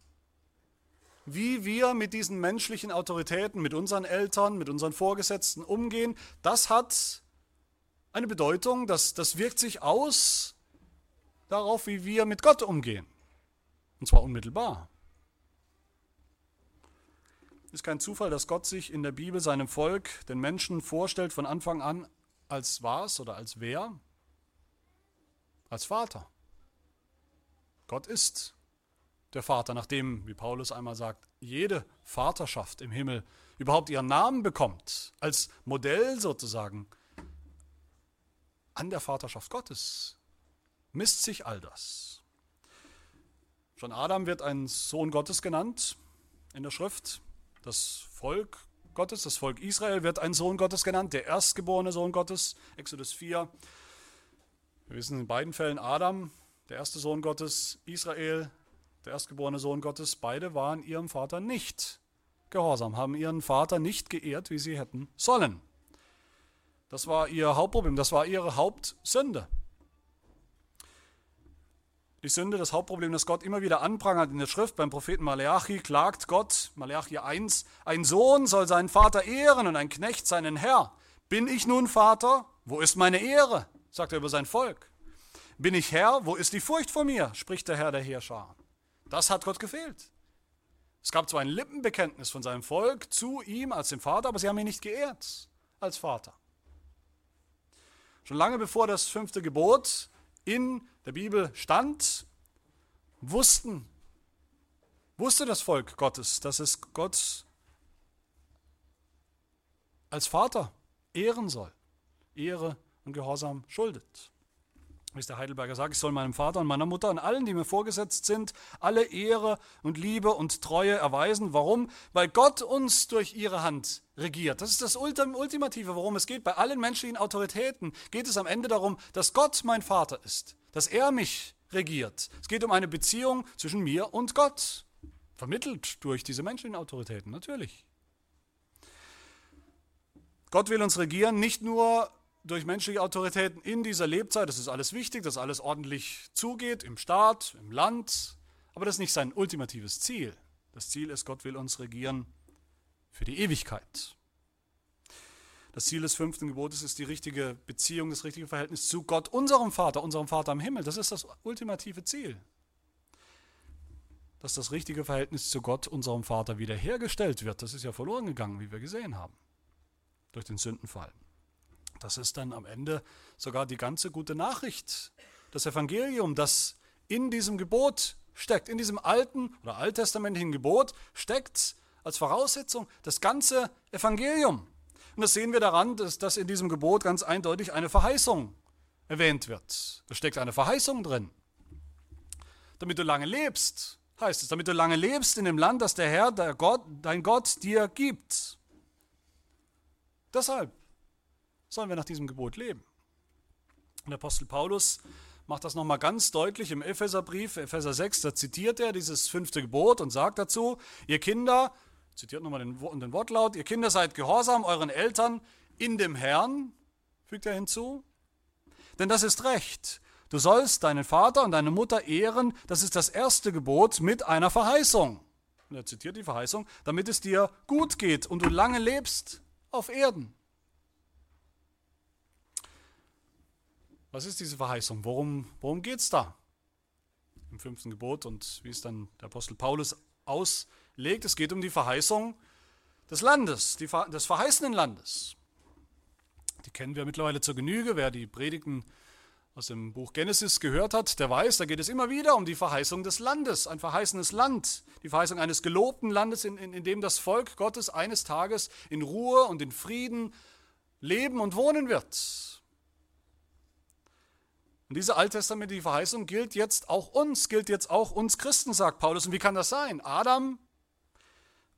Wie wir mit diesen menschlichen Autoritäten, mit unseren Eltern, mit unseren Vorgesetzten umgehen, das hat eine Bedeutung, das, das wirkt sich aus darauf, wie wir mit Gott umgehen. Und zwar unmittelbar. Es ist kein Zufall, dass Gott sich in der Bibel seinem Volk, den Menschen vorstellt von Anfang an als was oder als wer? Als Vater. Gott ist der Vater, nachdem, wie Paulus einmal sagt, jede Vaterschaft im Himmel überhaupt ihren Namen bekommt, als Modell sozusagen an der Vaterschaft Gottes, misst sich all das. Schon Adam wird ein Sohn Gottes genannt in der Schrift. Das Volk Gottes, das Volk Israel wird ein Sohn Gottes genannt, der erstgeborene Sohn Gottes, Exodus 4. Wir wissen in beiden Fällen Adam, der erste Sohn Gottes, Israel, der erstgeborene Sohn Gottes, beide waren ihrem Vater nicht gehorsam, haben ihren Vater nicht geehrt, wie sie hätten sollen. Das war ihr Hauptproblem, das war ihre Hauptsünde. Die Sünde, das Hauptproblem, das Gott immer wieder anprangert in der Schrift beim Propheten Maleachi, klagt Gott, Maleachi 1, ein Sohn soll seinen Vater ehren und ein Knecht seinen Herr. Bin ich nun Vater? Wo ist meine Ehre? sagt er über sein Volk. Bin ich Herr? Wo ist die Furcht vor mir? spricht der Herr der Heerschar. Das hat Gott gefehlt. Es gab zwar ein Lippenbekenntnis von seinem Volk zu ihm als dem Vater, aber sie haben ihn nicht geehrt als Vater. Schon lange bevor das fünfte Gebot in der Bibel stand, wussten, wusste das Volk Gottes, dass es Gott als Vater ehren soll, Ehre und Gehorsam schuldet. Wie es der Heidelberger sagt, ich soll meinem Vater und meiner Mutter und allen, die mir vorgesetzt sind, alle Ehre und Liebe und Treue erweisen. Warum? Weil Gott uns durch ihre Hand regiert. Das ist das Ultimative, worum es geht. Bei allen menschlichen Autoritäten geht es am Ende darum, dass Gott mein Vater ist, dass er mich regiert. Es geht um eine Beziehung zwischen mir und Gott, vermittelt durch diese menschlichen Autoritäten, natürlich. Gott will uns regieren, nicht nur durch menschliche Autoritäten in dieser Lebzeit, das ist alles wichtig, dass alles ordentlich zugeht, im Staat, im Land, aber das ist nicht sein ultimatives Ziel. Das Ziel ist, Gott will uns regieren für die Ewigkeit. Das Ziel des fünften Gebotes ist die richtige Beziehung, das richtige Verhältnis zu Gott, unserem Vater, unserem Vater im Himmel. Das ist das ultimative Ziel. Dass das richtige Verhältnis zu Gott, unserem Vater, wiederhergestellt wird. Das ist ja verloren gegangen, wie wir gesehen haben, durch den Sündenfall. Das ist dann am Ende sogar die ganze gute Nachricht, das Evangelium, das in diesem Gebot steckt, in diesem alten oder alttestamentlichen Gebot steckt als Voraussetzung das ganze Evangelium. Und das sehen wir daran, dass, dass in diesem Gebot ganz eindeutig eine Verheißung erwähnt wird. Da steckt eine Verheißung drin. Damit du lange lebst, heißt es, damit du lange lebst in dem Land, das der Herr, der Gott, dein Gott dir gibt. Deshalb sollen wir nach diesem Gebot leben. Der Apostel Paulus macht das nochmal ganz deutlich im Epheserbrief, Epheser 6, da zitiert er dieses fünfte Gebot und sagt dazu, ihr Kinder, zitiert nochmal den, den Wortlaut, ihr Kinder seid gehorsam euren Eltern in dem Herrn, fügt er hinzu, denn das ist Recht. Du sollst deinen Vater und deine Mutter ehren, das ist das erste Gebot mit einer Verheißung. Und er zitiert die Verheißung, damit es dir gut geht und du lange lebst auf Erden. Was ist diese Verheißung? Worum, worum geht es da? Im fünften Gebot und wie es dann der Apostel Paulus auslegt, es geht um die Verheißung des Landes, die, des verheißenen Landes. Die kennen wir mittlerweile zur Genüge. Wer die Predigten aus dem Buch Genesis gehört hat, der weiß, da geht es immer wieder um die Verheißung des Landes, ein verheißenes Land, die Verheißung eines gelobten Landes, in, in, in dem das Volk Gottes eines Tages in Ruhe und in Frieden leben und wohnen wird. Und diese alttestamentliche Verheißung gilt jetzt auch uns, gilt jetzt auch uns Christen, sagt Paulus. Und wie kann das sein? Adam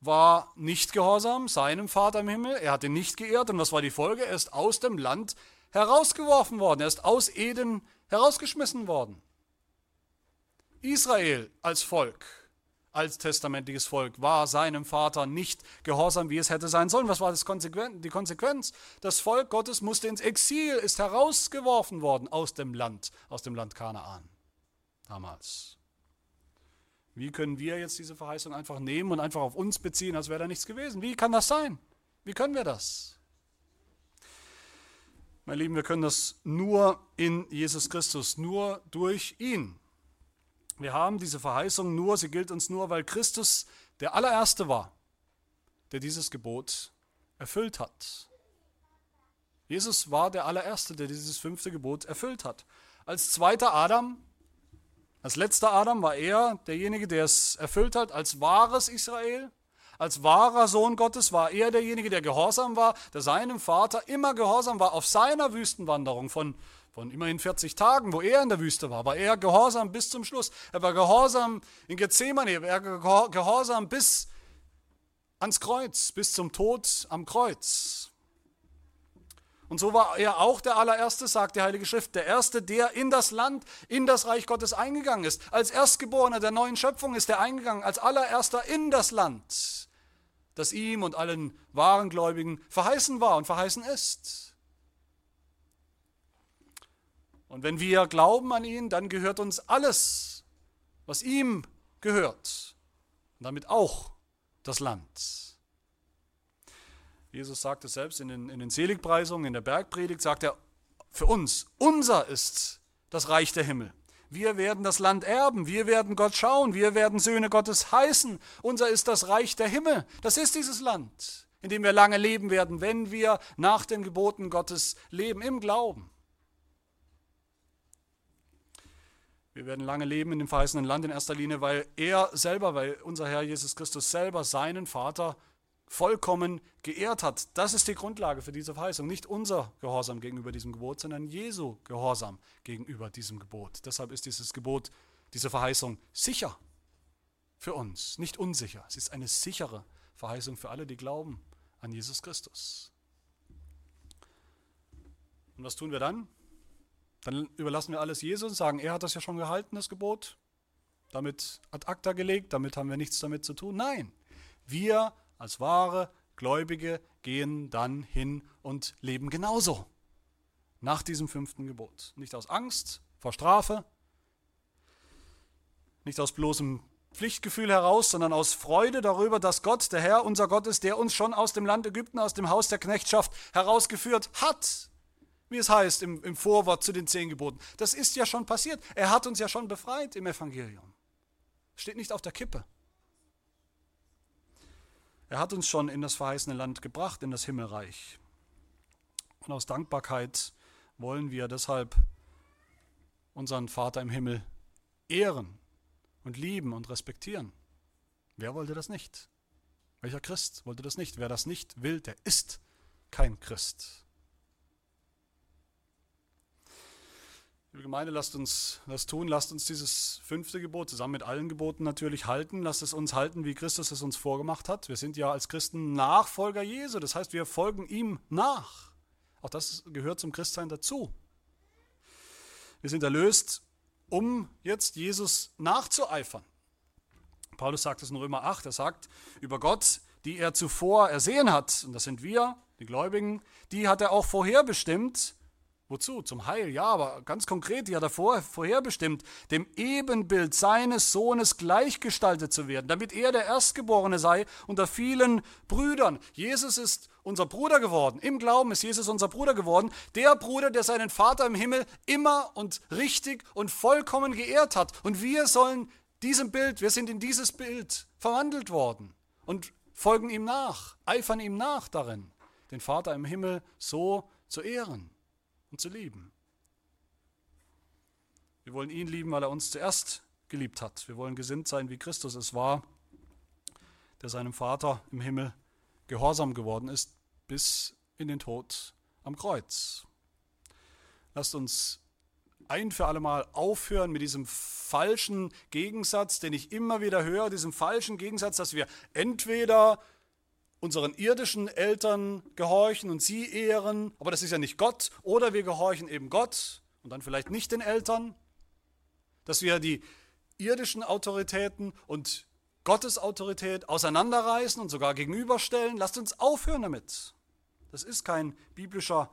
war nicht gehorsam seinem Vater im Himmel, er hat ihn nicht geehrt. Und was war die Folge? Er ist aus dem Land herausgeworfen worden, er ist aus Eden herausgeschmissen worden. Israel als Volk alttestamentliches Volk war seinem Vater nicht gehorsam, wie es hätte sein sollen. Was war das Konsequen die Konsequenz? Das Volk Gottes musste ins Exil, ist herausgeworfen worden aus dem Land, aus dem Land Kanaan damals. Wie können wir jetzt diese Verheißung einfach nehmen und einfach auf uns beziehen, als wäre da nichts gewesen? Wie kann das sein? Wie können wir das? Meine Lieben, wir können das nur in Jesus Christus, nur durch ihn. Wir haben diese Verheißung nur, sie gilt uns nur, weil Christus der allererste war, der dieses Gebot erfüllt hat. Jesus war der allererste, der dieses fünfte Gebot erfüllt hat. Als zweiter Adam, als letzter Adam war er derjenige, der es erfüllt hat, als wahres Israel, als wahrer Sohn Gottes war er derjenige, der gehorsam war, der seinem Vater immer gehorsam war auf seiner Wüstenwanderung von von immerhin 40 Tagen, wo er in der Wüste war, war er gehorsam bis zum Schluss. Er war gehorsam in Gethsemane, er war gehorsam bis ans Kreuz, bis zum Tod am Kreuz. Und so war er auch der allererste, sagt die Heilige Schrift, der erste, der in das Land, in das Reich Gottes eingegangen ist. Als Erstgeborener der neuen Schöpfung ist er eingegangen, als allererster in das Land, das ihm und allen wahren Gläubigen verheißen war und verheißen ist. Und wenn wir glauben an ihn, dann gehört uns alles, was ihm gehört. Und damit auch das Land. Jesus sagt es selbst in den, in den Seligpreisungen, in der Bergpredigt, sagt er, für uns, unser ist das Reich der Himmel. Wir werden das Land erben, wir werden Gott schauen, wir werden Söhne Gottes heißen. Unser ist das Reich der Himmel. Das ist dieses Land, in dem wir lange leben werden, wenn wir nach den Geboten Gottes leben, im Glauben. Wir werden lange leben in dem verheißenen Land in erster Linie, weil er selber, weil unser Herr Jesus Christus selber seinen Vater vollkommen geehrt hat. Das ist die Grundlage für diese Verheißung. Nicht unser Gehorsam gegenüber diesem Gebot, sondern Jesu Gehorsam gegenüber diesem Gebot. Deshalb ist dieses Gebot, diese Verheißung sicher für uns, nicht unsicher. Es ist eine sichere Verheißung für alle, die glauben an Jesus Christus. Und was tun wir dann? Dann überlassen wir alles Jesus und sagen, er hat das ja schon gehalten, das Gebot, damit ad acta gelegt, damit haben wir nichts damit zu tun. Nein, wir als wahre Gläubige gehen dann hin und leben genauso. Nach diesem fünften Gebot. Nicht aus Angst vor Strafe, nicht aus bloßem Pflichtgefühl heraus, sondern aus Freude darüber, dass Gott, der Herr, unser Gott ist, der uns schon aus dem Land Ägypten, aus dem Haus der Knechtschaft herausgeführt hat. Wie es heißt im, im Vorwort zu den zehn Geboten. Das ist ja schon passiert. Er hat uns ja schon befreit im Evangelium. Steht nicht auf der Kippe. Er hat uns schon in das verheißene Land gebracht, in das Himmelreich. Und aus Dankbarkeit wollen wir deshalb unseren Vater im Himmel ehren und lieben und respektieren. Wer wollte das nicht? Welcher Christ wollte das nicht? Wer das nicht will, der ist kein Christ. Liebe Gemeinde, lasst uns das tun, lasst uns dieses fünfte Gebot zusammen mit allen Geboten natürlich halten, lasst es uns halten, wie Christus es uns vorgemacht hat. Wir sind ja als Christen Nachfolger Jesu, das heißt, wir folgen ihm nach. Auch das gehört zum Christsein dazu. Wir sind erlöst, um jetzt Jesus nachzueifern. Paulus sagt es in Römer 8, er sagt über Gott, die er zuvor ersehen hat, und das sind wir, die Gläubigen, die hat er auch vorherbestimmt, Wozu? Zum Heil, ja, aber ganz konkret, die hat er vor, vorherbestimmt, dem Ebenbild seines Sohnes gleichgestaltet zu werden, damit er der Erstgeborene sei unter vielen Brüdern. Jesus ist unser Bruder geworden. Im Glauben ist Jesus unser Bruder geworden. Der Bruder, der seinen Vater im Himmel immer und richtig und vollkommen geehrt hat. Und wir sollen diesem Bild, wir sind in dieses Bild verwandelt worden und folgen ihm nach, eifern ihm nach darin, den Vater im Himmel so zu ehren und zu lieben. Wir wollen ihn lieben, weil er uns zuerst geliebt hat. Wir wollen gesinnt sein, wie Christus es war, der seinem Vater im Himmel gehorsam geworden ist, bis in den Tod am Kreuz. Lasst uns ein für alle Mal aufhören mit diesem falschen Gegensatz, den ich immer wieder höre, diesem falschen Gegensatz, dass wir entweder unseren irdischen Eltern gehorchen und sie ehren, aber das ist ja nicht Gott, oder wir gehorchen eben Gott und dann vielleicht nicht den Eltern, dass wir die irdischen Autoritäten und Gottes Autorität auseinanderreißen und sogar gegenüberstellen. Lasst uns aufhören damit. Das ist kein biblischer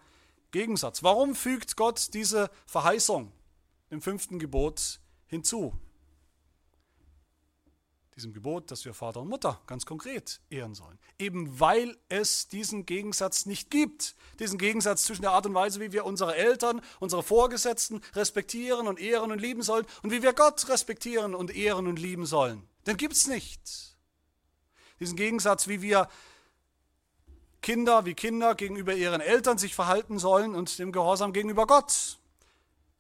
Gegensatz. Warum fügt Gott diese Verheißung im fünften Gebot hinzu? Diesem Gebot, dass wir Vater und Mutter ganz konkret ehren sollen. Eben weil es diesen Gegensatz nicht gibt. Diesen Gegensatz zwischen der Art und Weise, wie wir unsere Eltern, unsere Vorgesetzten respektieren und ehren und lieben sollen und wie wir Gott respektieren und ehren und lieben sollen. Den gibt es nicht. Diesen Gegensatz, wie wir Kinder wie Kinder gegenüber ihren Eltern sich verhalten sollen und dem Gehorsam gegenüber Gott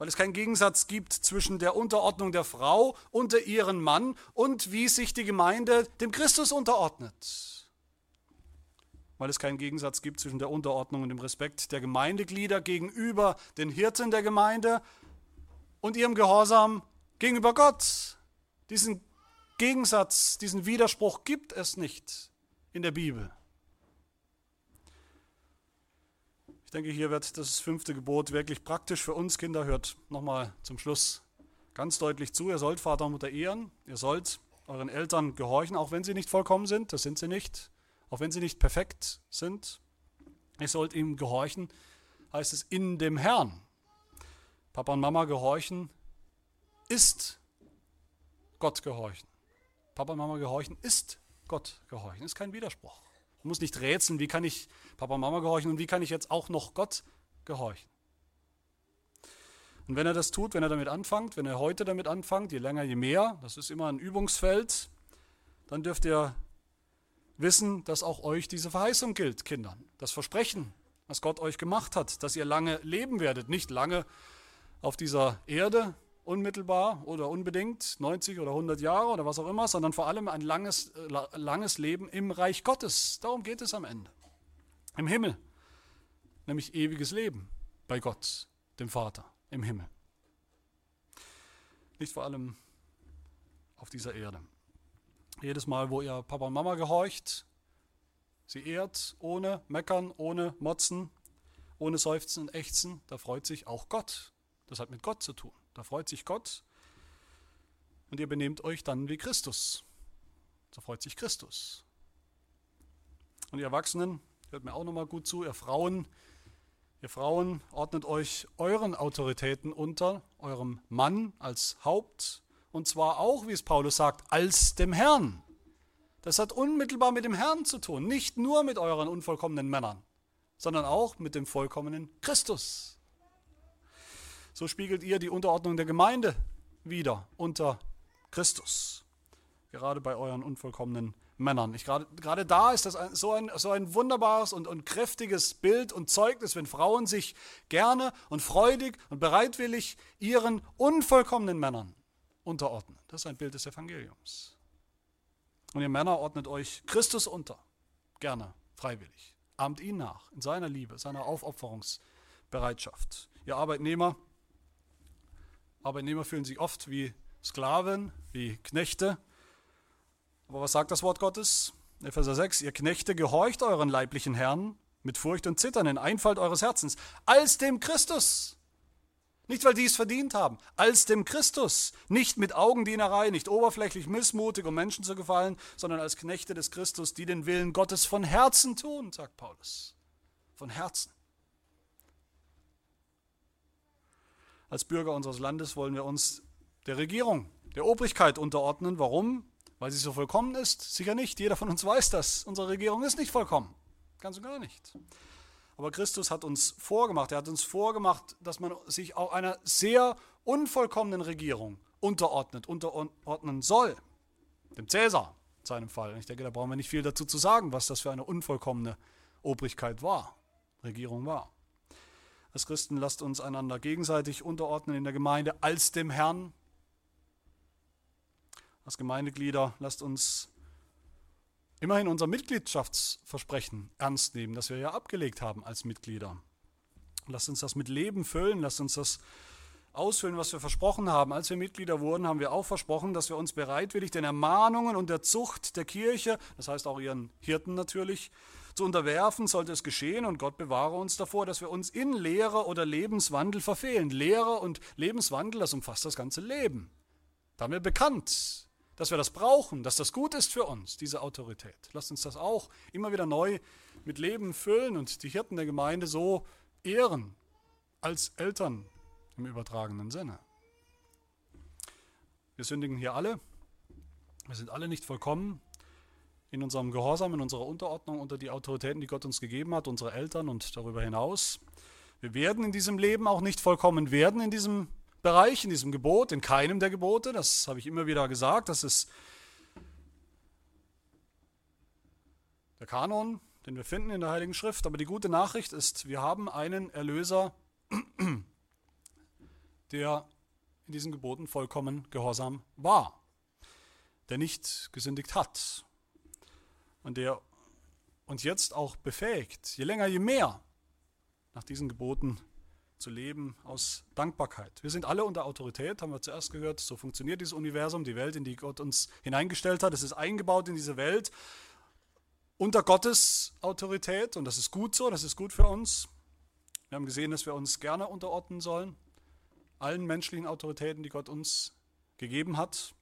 weil es keinen Gegensatz gibt zwischen der Unterordnung der Frau unter ihren Mann und wie sich die Gemeinde dem Christus unterordnet. Weil es keinen Gegensatz gibt zwischen der Unterordnung und dem Respekt der Gemeindeglieder gegenüber den Hirten der Gemeinde und ihrem Gehorsam gegenüber Gott. Diesen Gegensatz, diesen Widerspruch gibt es nicht in der Bibel. Denke, hier wird das fünfte Gebot wirklich praktisch für uns Kinder. Hört nochmal zum Schluss ganz deutlich zu. Ihr sollt Vater und Mutter ehren. Ihr sollt euren Eltern gehorchen, auch wenn sie nicht vollkommen sind. Das sind sie nicht. Auch wenn sie nicht perfekt sind. Ihr sollt ihm gehorchen, heißt es in dem Herrn. Papa und Mama gehorchen ist Gott gehorchen. Papa und Mama gehorchen ist Gott gehorchen. Ist kein Widerspruch. Man muss nicht rätseln, wie kann ich Papa und Mama gehorchen und wie kann ich jetzt auch noch Gott gehorchen. Und wenn er das tut, wenn er damit anfängt, wenn er heute damit anfängt, je länger, je mehr, das ist immer ein Übungsfeld, dann dürft ihr wissen, dass auch euch diese Verheißung gilt, Kindern. Das Versprechen, was Gott euch gemacht hat, dass ihr lange leben werdet, nicht lange auf dieser Erde, unmittelbar oder unbedingt 90 oder 100 Jahre oder was auch immer, sondern vor allem ein langes, langes Leben im Reich Gottes. Darum geht es am Ende. Im Himmel, nämlich ewiges Leben bei Gott, dem Vater, im Himmel. Nicht vor allem auf dieser Erde. Jedes Mal, wo ihr Papa und Mama gehorcht, sie ehrt, ohne Meckern, ohne Motzen, ohne Seufzen und Ächzen, da freut sich auch Gott. Das hat mit Gott zu tun. Da freut sich Gott und ihr benehmt euch dann wie Christus. Da freut sich Christus. Und ihr Erwachsenen, hört mir auch nochmal gut zu, ihr Frauen, ihr Frauen ordnet euch euren Autoritäten unter, eurem Mann als Haupt und zwar auch, wie es Paulus sagt, als dem Herrn. Das hat unmittelbar mit dem Herrn zu tun, nicht nur mit euren unvollkommenen Männern, sondern auch mit dem vollkommenen Christus. So spiegelt ihr die Unterordnung der Gemeinde wieder unter Christus. Gerade bei euren unvollkommenen Männern. Ich, gerade, gerade da ist das ein, so, ein, so ein wunderbares und, und kräftiges Bild und Zeugnis, wenn Frauen sich gerne und freudig und bereitwillig ihren unvollkommenen Männern unterordnen. Das ist ein Bild des Evangeliums. Und ihr Männer ordnet euch Christus unter. Gerne, freiwillig. Ahmt ihn nach in seiner Liebe, seiner Aufopferungsbereitschaft. Ihr Arbeitnehmer, Arbeitnehmer fühlen sich oft wie Sklaven, wie Knechte. Aber was sagt das Wort Gottes? Epheser 6, ihr Knechte, gehorcht euren leiblichen Herrn mit Furcht und Zittern in Einfalt eures Herzens, als dem Christus. Nicht, weil die es verdient haben, als dem Christus. Nicht mit Augendienerei, nicht oberflächlich missmutig, um Menschen zu gefallen, sondern als Knechte des Christus, die den Willen Gottes von Herzen tun, sagt Paulus. Von Herzen. Als Bürger unseres Landes wollen wir uns der Regierung, der Obrigkeit unterordnen. Warum? Weil sie so vollkommen ist? Sicher nicht. Jeder von uns weiß das. Unsere Regierung ist nicht vollkommen. Ganz und gar nicht. Aber Christus hat uns vorgemacht, er hat uns vorgemacht, dass man sich auch einer sehr unvollkommenen Regierung unterordnet, unterordnen soll. Dem Cäsar in seinem Fall. Ich denke, da brauchen wir nicht viel dazu zu sagen, was das für eine unvollkommene Obrigkeit war, Regierung war. Als Christen lasst uns einander gegenseitig unterordnen in der Gemeinde als dem Herrn. Als Gemeindeglieder lasst uns immerhin unser Mitgliedschaftsversprechen ernst nehmen, das wir ja abgelegt haben als Mitglieder. Lasst uns das mit Leben füllen, lasst uns das ausfüllen, was wir versprochen haben. Als wir Mitglieder wurden, haben wir auch versprochen, dass wir uns bereitwillig den Ermahnungen und der Zucht der Kirche, das heißt auch ihren Hirten natürlich, zu unterwerfen, sollte es geschehen und Gott bewahre uns davor, dass wir uns in Lehre oder Lebenswandel verfehlen. Lehre und Lebenswandel, das umfasst das ganze Leben. Da haben wir bekannt, dass wir das brauchen, dass das gut ist für uns, diese Autorität. Lasst uns das auch immer wieder neu mit Leben füllen und die Hirten der Gemeinde so ehren als Eltern im übertragenen Sinne. Wir sündigen hier alle. Wir sind alle nicht vollkommen in unserem Gehorsam, in unserer Unterordnung unter die Autoritäten, die Gott uns gegeben hat, unsere Eltern und darüber hinaus. Wir werden in diesem Leben auch nicht vollkommen werden in diesem Bereich, in diesem Gebot, in keinem der Gebote. Das habe ich immer wieder gesagt. Das ist der Kanon, den wir finden in der Heiligen Schrift. Aber die gute Nachricht ist, wir haben einen Erlöser, der in diesen Geboten vollkommen gehorsam war, der nicht gesündigt hat und der uns jetzt auch befähigt, je länger, je mehr nach diesen Geboten zu leben aus Dankbarkeit. Wir sind alle unter Autorität, haben wir zuerst gehört. So funktioniert dieses Universum, die Welt, in die Gott uns hineingestellt hat. Es ist eingebaut in diese Welt unter Gottes Autorität und das ist gut so, das ist gut für uns. Wir haben gesehen, dass wir uns gerne unterordnen sollen, allen menschlichen Autoritäten, die Gott uns gegeben hat.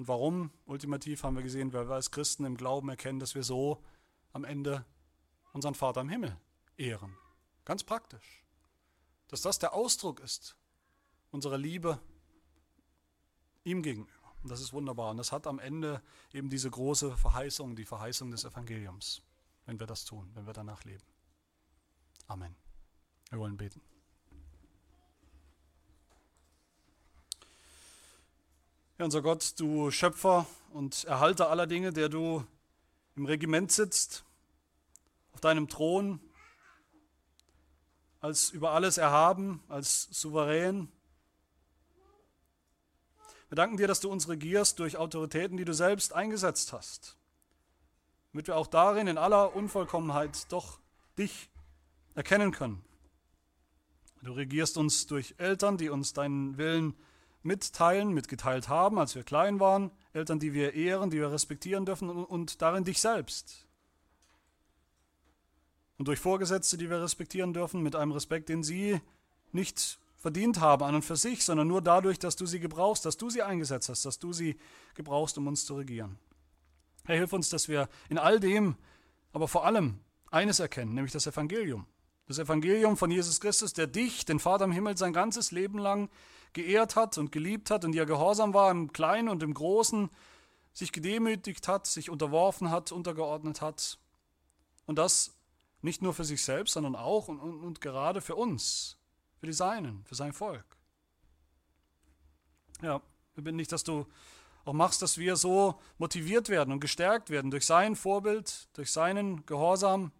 Und warum? Ultimativ haben wir gesehen, weil wir als Christen im Glauben erkennen, dass wir so am Ende unseren Vater im Himmel ehren. Ganz praktisch. Dass das der Ausdruck ist unserer Liebe ihm gegenüber. Und das ist wunderbar. Und das hat am Ende eben diese große Verheißung, die Verheißung des Evangeliums, wenn wir das tun, wenn wir danach leben. Amen. Wir wollen beten. Ja, unser Gott, du Schöpfer und Erhalter aller Dinge, der du im Regiment sitzt, auf deinem Thron, als über alles erhaben, als souverän. Wir danken dir, dass du uns regierst durch Autoritäten, die du selbst eingesetzt hast, damit wir auch darin in aller Unvollkommenheit doch dich erkennen können. Du regierst uns durch Eltern, die uns deinen Willen mitteilen, mitgeteilt haben, als wir klein waren, Eltern, die wir ehren, die wir respektieren dürfen und darin dich selbst. Und durch Vorgesetzte, die wir respektieren dürfen, mit einem Respekt, den sie nicht verdient haben an und für sich, sondern nur dadurch, dass du sie gebrauchst, dass du sie eingesetzt hast, dass du sie gebrauchst, um uns zu regieren. Herr, hilf uns, dass wir in all dem, aber vor allem eines erkennen, nämlich das Evangelium. Das Evangelium von Jesus Christus, der dich, den Vater im Himmel, sein ganzes Leben lang geehrt hat und geliebt hat und dir gehorsam war im Kleinen und im Großen, sich gedemütigt hat, sich unterworfen hat, untergeordnet hat. Und das nicht nur für sich selbst, sondern auch und, und, und gerade für uns, für die Seinen, für sein Volk. Ja, wir bitten dich, dass du auch machst, dass wir so motiviert werden und gestärkt werden durch sein Vorbild, durch seinen Gehorsam,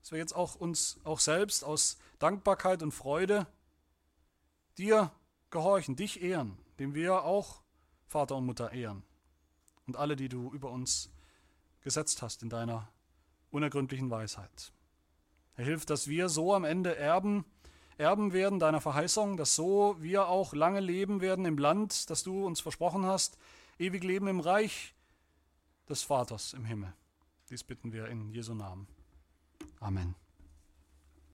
dass wir jetzt auch uns auch selbst aus Dankbarkeit und Freude dir gehorchen, dich ehren, dem wir auch Vater und Mutter ehren und alle, die du über uns gesetzt hast in deiner unergründlichen Weisheit. Er hilft, dass wir so am Ende Erben, Erben werden deiner Verheißung, dass so wir auch lange leben werden im Land, das du uns versprochen hast, ewig leben im Reich des Vaters im Himmel. Dies bitten wir in Jesu Namen. Amen.